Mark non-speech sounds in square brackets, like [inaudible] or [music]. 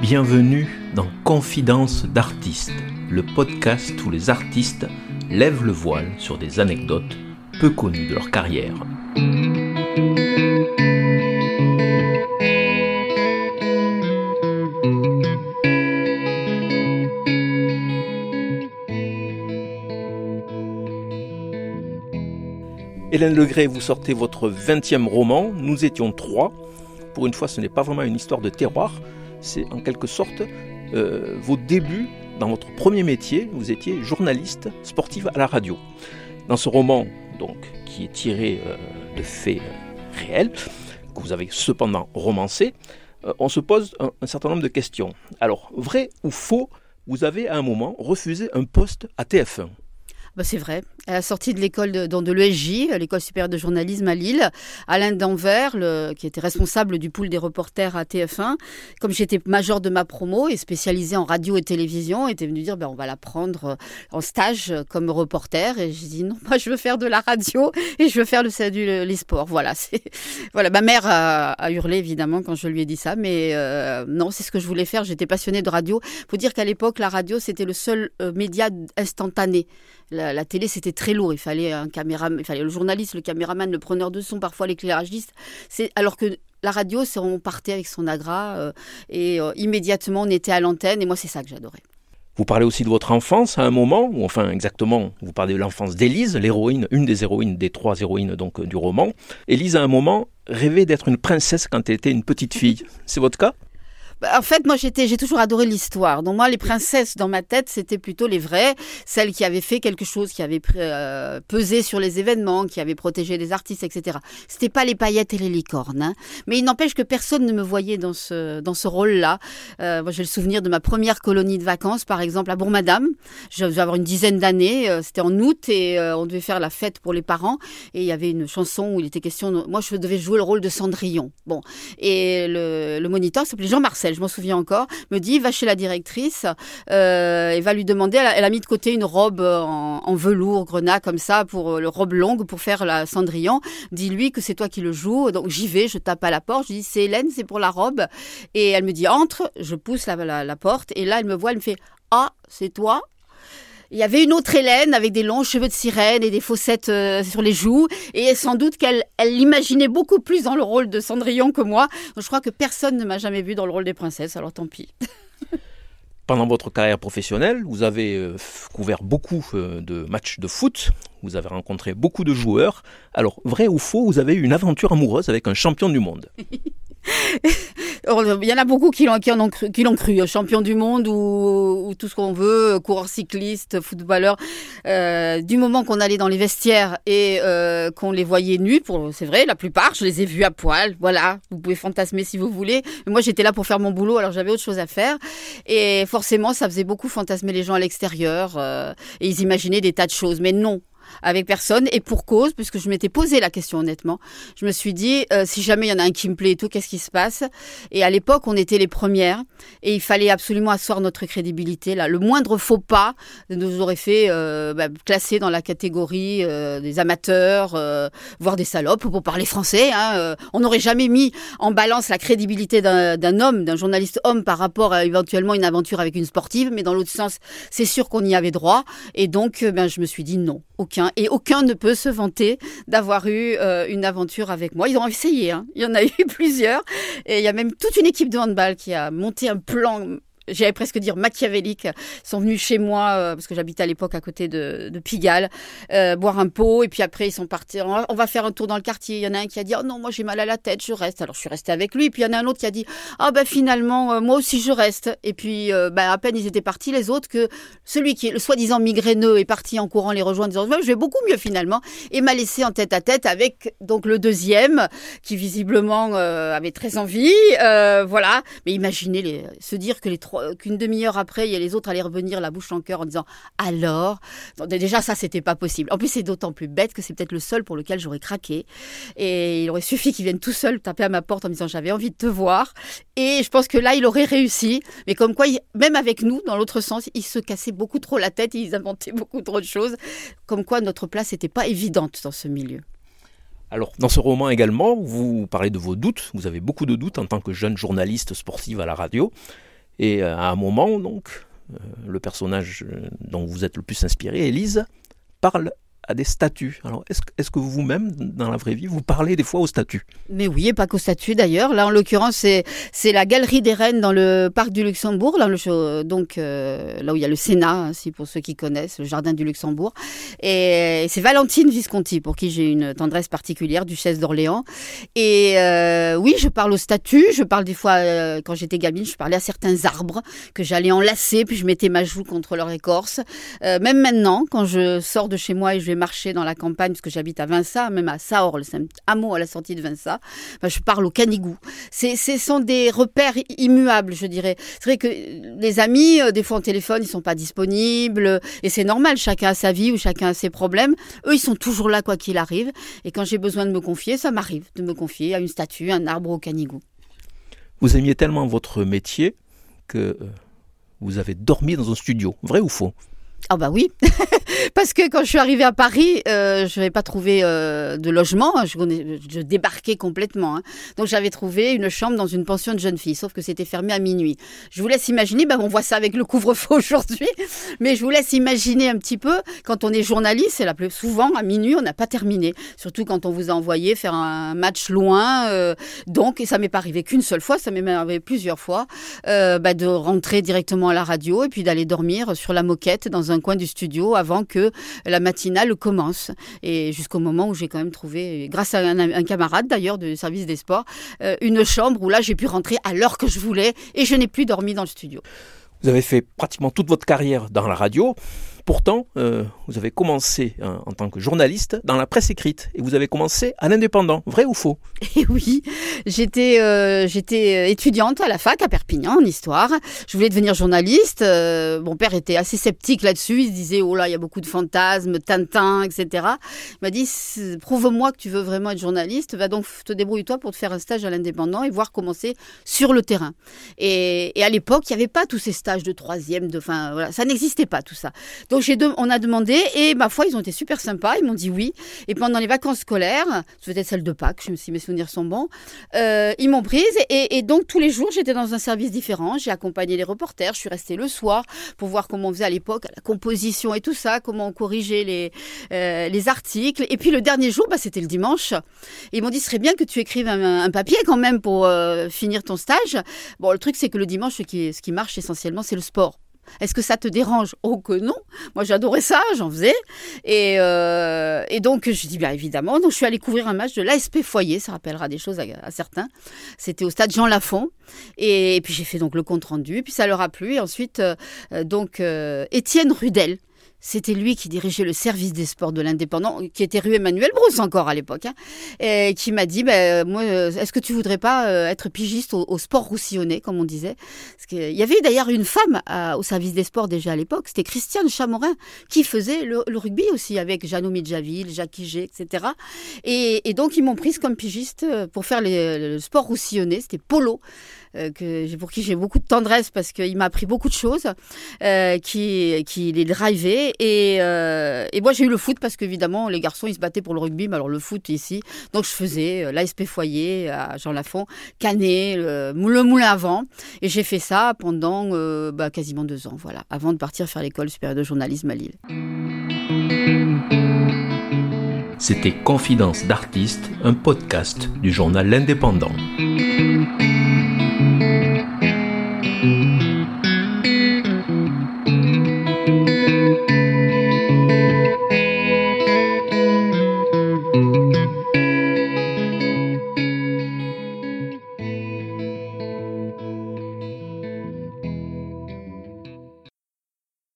Bienvenue dans Confidence d'artistes, le podcast où les artistes lèvent le voile sur des anecdotes peu connues de leur carrière. Hélène Legré, vous sortez votre 20e roman, Nous étions trois. Pour une fois, ce n'est pas vraiment une histoire de terroir, c'est en quelque sorte euh, vos débuts dans votre premier métier. Vous étiez journaliste sportive à la radio. Dans ce roman, donc, qui est tiré euh, de faits euh, réels, que vous avez cependant romancé, on se pose un, un certain nombre de questions. Alors, vrai ou faux, vous avez à un moment refusé un poste à TF1 bah, c'est vrai. À la sortie de l'école de, de l'ESJ, l'école supérieure de journalisme à Lille, Alain Danvers, qui était responsable du pool des reporters à TF1, comme j'étais major de ma promo et spécialisée en radio et télévision, était venu dire ben, on va la prendre euh, en stage comme reporter. Et j'ai dit non, moi je veux faire de la radio et je veux faire le, les sports. Voilà, [laughs] voilà. Ma mère a, a, hurlé évidemment quand je lui ai dit ça, mais euh, non, c'est ce que je voulais faire. J'étais passionnée de radio. Faut dire qu'à l'époque, la radio c'était le seul euh, média instantané la, télé, c'était très lourd. Il fallait le journaliste, le caméraman, le preneur de son, parfois l'éclairagiste. C'est alors que la radio, c'est on partait avec son agra euh, et euh, immédiatement on était à l'antenne. Et moi, c'est ça que j'adorais. Vous parlez aussi de votre enfance à un moment, ou enfin exactement, vous parlez de l'enfance d'Élise, l'héroïne, une des héroïnes, des trois héroïnes donc du roman. Élise à un moment rêvait d'être une princesse quand elle était une petite fille. C'est votre cas? En fait, moi, j'étais, j'ai toujours adoré l'histoire. Donc moi, les princesses dans ma tête, c'était plutôt les vraies, celles qui avaient fait quelque chose, qui avaient euh, pesé sur les événements, qui avaient protégé les artistes, etc. C'était pas les paillettes et les licornes. Hein. Mais il n'empêche que personne ne me voyait dans ce dans ce rôle-là. Euh, moi, j'ai le souvenir de ma première colonie de vacances, par exemple à Bourg-Madame. Je devais avoir une dizaine d'années. Euh, c'était en août et euh, on devait faire la fête pour les parents. Et il y avait une chanson où il était question. Moi, je devais jouer le rôle de Cendrillon. Bon, et le, le moniteur s'appelait Jean Marcel je m'en souviens encore, me dit va chez la directrice euh, et va lui demander. Elle a, mis de côté une robe en, velours grenat comme ça pour euh, le robe longue pour faire la Cendrillon. Dis-lui que c'est toi qui le joues. Donc j'y vais, je tape à la porte, je dis c'est Hélène, c'est pour la robe. Et elle me dit entre. Je pousse la, la porte et là elle me voit, elle me fait ah c'est toi? Il y avait une autre Hélène avec des longs cheveux de sirène et des fossettes euh, sur les joues. Et sans doute qu'elle elle l'imaginait beaucoup plus dans le rôle de Cendrillon que moi. je crois que personne ne m'a jamais vu dans le rôle des princesses, alors tant pis. [laughs] Pendant votre carrière professionnelle, vous avez euh, couvert beaucoup euh, de matchs de foot, vous avez rencontré beaucoup de joueurs. Alors, vrai ou faux, vous avez eu une aventure amoureuse avec un champion du monde [laughs] [laughs] Il y en a beaucoup qui l'ont, qui cru, l'ont cru, champion du monde ou, ou tout ce qu'on veut, coureur cycliste, footballeur. Euh, du moment qu'on allait dans les vestiaires et euh, qu'on les voyait nus, pour, c'est vrai, la plupart, je les ai vus à poil. Voilà, vous pouvez fantasmer si vous voulez. Mais moi, j'étais là pour faire mon boulot, alors j'avais autre chose à faire. Et forcément, ça faisait beaucoup fantasmer les gens à l'extérieur. Euh, et ils imaginaient des tas de choses. Mais non, avec personne et pour cause, puisque je m'étais posé la question honnêtement. Je me suis dit, euh, si jamais il y en a un qui me plaît et tout, qu'est-ce qui se passe? Et à l'époque, on était les premières et il fallait absolument asseoir notre crédibilité. Là, le moindre faux pas nous aurait fait euh, bah, classer dans la catégorie euh, des amateurs, voire des salopes, pour parler français. Hein, on n'aurait jamais mis en balance la crédibilité d'un homme, d'un journaliste homme par rapport à éventuellement une aventure avec une sportive, mais dans l'autre sens, c'est sûr qu'on y avait droit. Et donc, ben, je me suis dit non, et aucun ne peut se vanter d'avoir eu euh, une aventure avec moi. Ils ont essayé, hein. il y en a [laughs] eu plusieurs, et il y a même toute une équipe de handball qui a monté un plan j'allais presque dire machiavéliques, sont venus chez moi, euh, parce que j'habitais à l'époque à côté de, Pigalle, euh, boire un pot, et puis après ils sont partis, on va, faire un tour dans le quartier. Il y en a un qui a dit, oh non, moi j'ai mal à la tête, je reste. Alors je suis restée avec lui, puis il y en a un autre qui a dit, ah ben finalement, euh, moi aussi je reste. Et puis ben, à peine ils étaient partis, les autres, que celui qui est le soi-disant migraineux est parti en courant les rejoindre, disant, je vais beaucoup mieux finalement, et m'a laissé en tête à tête avec donc le deuxième, qui visiblement avait très envie, voilà. Mais imaginez se dire que les trois qu'une demi-heure après, il y a les autres allaient revenir la bouche en cœur en disant alors? déjà, ça, c'était pas possible. En plus, c'est d'autant plus bête que c'est peut-être le seul pour lequel j'aurais craqué. Et il aurait suffi qu'ils viennent tout seuls taper à ma porte en disant j'avais envie de te voir. Et je pense que là, il aurait réussi. Mais comme quoi, même avec nous, dans l'autre sens, ils se cassaient beaucoup trop la tête, ils inventaient beaucoup trop de choses. Comme quoi, notre place n'était pas évidente dans ce milieu. Alors, dans ce roman également, vous parlez de vos doutes. Vous avez beaucoup de doutes en tant que jeune journaliste sportive à la radio. Et euh, à un moment, donc, euh, le personnage dont vous êtes le plus inspiré, Élise, parle à des statues. Alors, est-ce est que vous-même, dans la vraie vie, vous parlez des fois aux statues? Mais oui, et pas qu'aux statues d'ailleurs. Là, en l'occurrence, c'est, la Galerie des Reines dans le Parc du Luxembourg, là, le, donc euh, là où il y a le Sénat, si pour ceux qui connaissent, le Jardin du Luxembourg. Et c'est Valentine Visconti, pour qui j'ai une tendresse particulière, duchesse d'Orléans. Et euh, oui, je parle aux statues, je parle des fois, euh, quand j'étais gamine, je parlais à certains arbres que j'allais enlacer, puis je mettais ma joue contre leur écorce. même maintenant, quand je sors de chez moi et je vais marcher dans la campagne, parce que j'habite à Vinça, même à Saorle, c'est un hameau à la sortie de Vinça, je parle au canigou. Ce sont des repères immuables, je dirais. C'est vrai que les amis, euh, des fois en téléphone, ils sont pas disponibles, et c'est normal, chacun a sa vie ou chacun a ses problèmes. Eux, ils sont toujours là, quoi qu'il arrive. Et quand j'ai besoin de me confier, ça m'arrive de me confier à une statue, un arbre au canigou. Vous aimiez tellement votre métier que euh, vous avez dormi dans un studio, vrai ou faux? Ah bah oui, [laughs] parce que quand je suis arrivée à Paris, euh, je n'avais pas trouvé euh, de logement, je, débarquais complètement. Hein. Donc j'avais trouvé une chambre dans une pension de jeunes filles, sauf que c'était fermé à minuit. Je vous laisse imaginer, bah, on voit ça avec le couvre-feu [laughs] aujourd'hui, mais je vous laisse imaginer un petit peu, quand on est journaliste, c'est la plus souvent à minuit, on n'a pas terminé, surtout quand on vous a envoyé faire un match loin. Euh, donc, et ça m'est pas arrivé qu'une seule fois, ça m'est arrivé plusieurs fois, bah, de rentrer directement à la radio et puis d'aller dormir sur la moquette dans un un coin du studio avant que la matinale commence. Et jusqu'au moment où j'ai quand même trouvé, grâce à un, camarade d'ailleurs du service des sports, euh, une chambre où là j'ai pu rentrer à l'heure que je voulais et je n'ai plus dormi dans le studio. Vous avez fait pratiquement toute votre carrière dans la radio. Pourtant, euh, vous avez commencé hein, en tant que journaliste dans la presse écrite et vous avez commencé à l'indépendant. Vrai ou faux? Et oui, j'étais euh, j'étais étudiante à la fac à Perpignan en histoire. Je voulais devenir journaliste. Euh, mon père était assez sceptique là-dessus. Il se disait oh là, il y a beaucoup de fantasmes, Tintin, etc. Il m'a dit prouve-moi que tu veux vraiment être journaliste. Va donc te débrouille-toi pour te faire un stage à l'indépendant et voir comment c'est sur le terrain. Et, à l'époque, il n'y avait pas tous ces stages de troisième, de fin, voilà, ça n'existait pas tout ça. J'ai on a demandé et ma foi, ils ont été super sympas. Ils m'ont dit oui. Et pendant les vacances scolaires, peut-être celle de Pâques, je me si mes souvenirs sont bons, euh, ils m'ont prise. Et, donc tous les jours, j'étais dans un service différent. J'ai accompagné les reporters. Je suis restée le soir pour voir comment on faisait à l'époque la composition et tout ça, comment on corrigeait les, euh, les articles. Et puis le dernier jour, bah, c'était le dimanche. Et ils m'ont dit, ce serait bien que tu écrives un, papier quand même pour euh, finir ton stage. Bon, le truc, c'est que le dimanche, ce qui, ce qui marche essentiellement, c'est le sport. Est-ce que ça te dérange? Oh que non. Moi j'adorais ça, j'en faisais. Et, euh, et, donc je dis bien évidemment. Donc je suis allée couvrir un match de l'ASP Foyer, ça rappellera des choses à, certains. C'était au stade Jean Lafont. Et, puis j'ai fait donc le compte rendu. Puis ça leur a plu. Et ensuite euh, donc euh, Étienne Rudel c'était lui qui dirigeait le service des sports de l'Indépendant, qui était rue Emmanuel Brousse encore à l'époque, hein, et qui m'a dit, ben, moi, euh, est-ce que tu voudrais pas euh, être pigiste au, sport roussillonnais, comme on disait? Qu'il y avait d'ailleurs une femme au service des sports déjà à l'époque, c'était Christiane Chamorin, qui faisait le, rugby aussi avec Jeannot Midjaville, Jacques Higé, etc. Et, donc ils m'ont prise comme pigiste euh, pour faire le sport roussillonnais, c'était polo. Euh, que, pour qui j'ai beaucoup de tendresse parce qu'il m'a appris beaucoup de choses, euh, qui, qui les drivait. Et, euh, et moi, j'ai eu le foot parce qu'évidemment, les garçons, ils se battaient pour le rugby, mais alors le foot ici. Donc, je faisais l'ASP Foyer à Jean Lafont, Canet, le, Moulin à Vent. Et j'ai fait ça pendant bah, quasiment deux ans, voilà, avant de partir faire l'école supérieure de journalisme à Lille. C'était Confidence d'artiste, un podcast du journal L'Indépendant.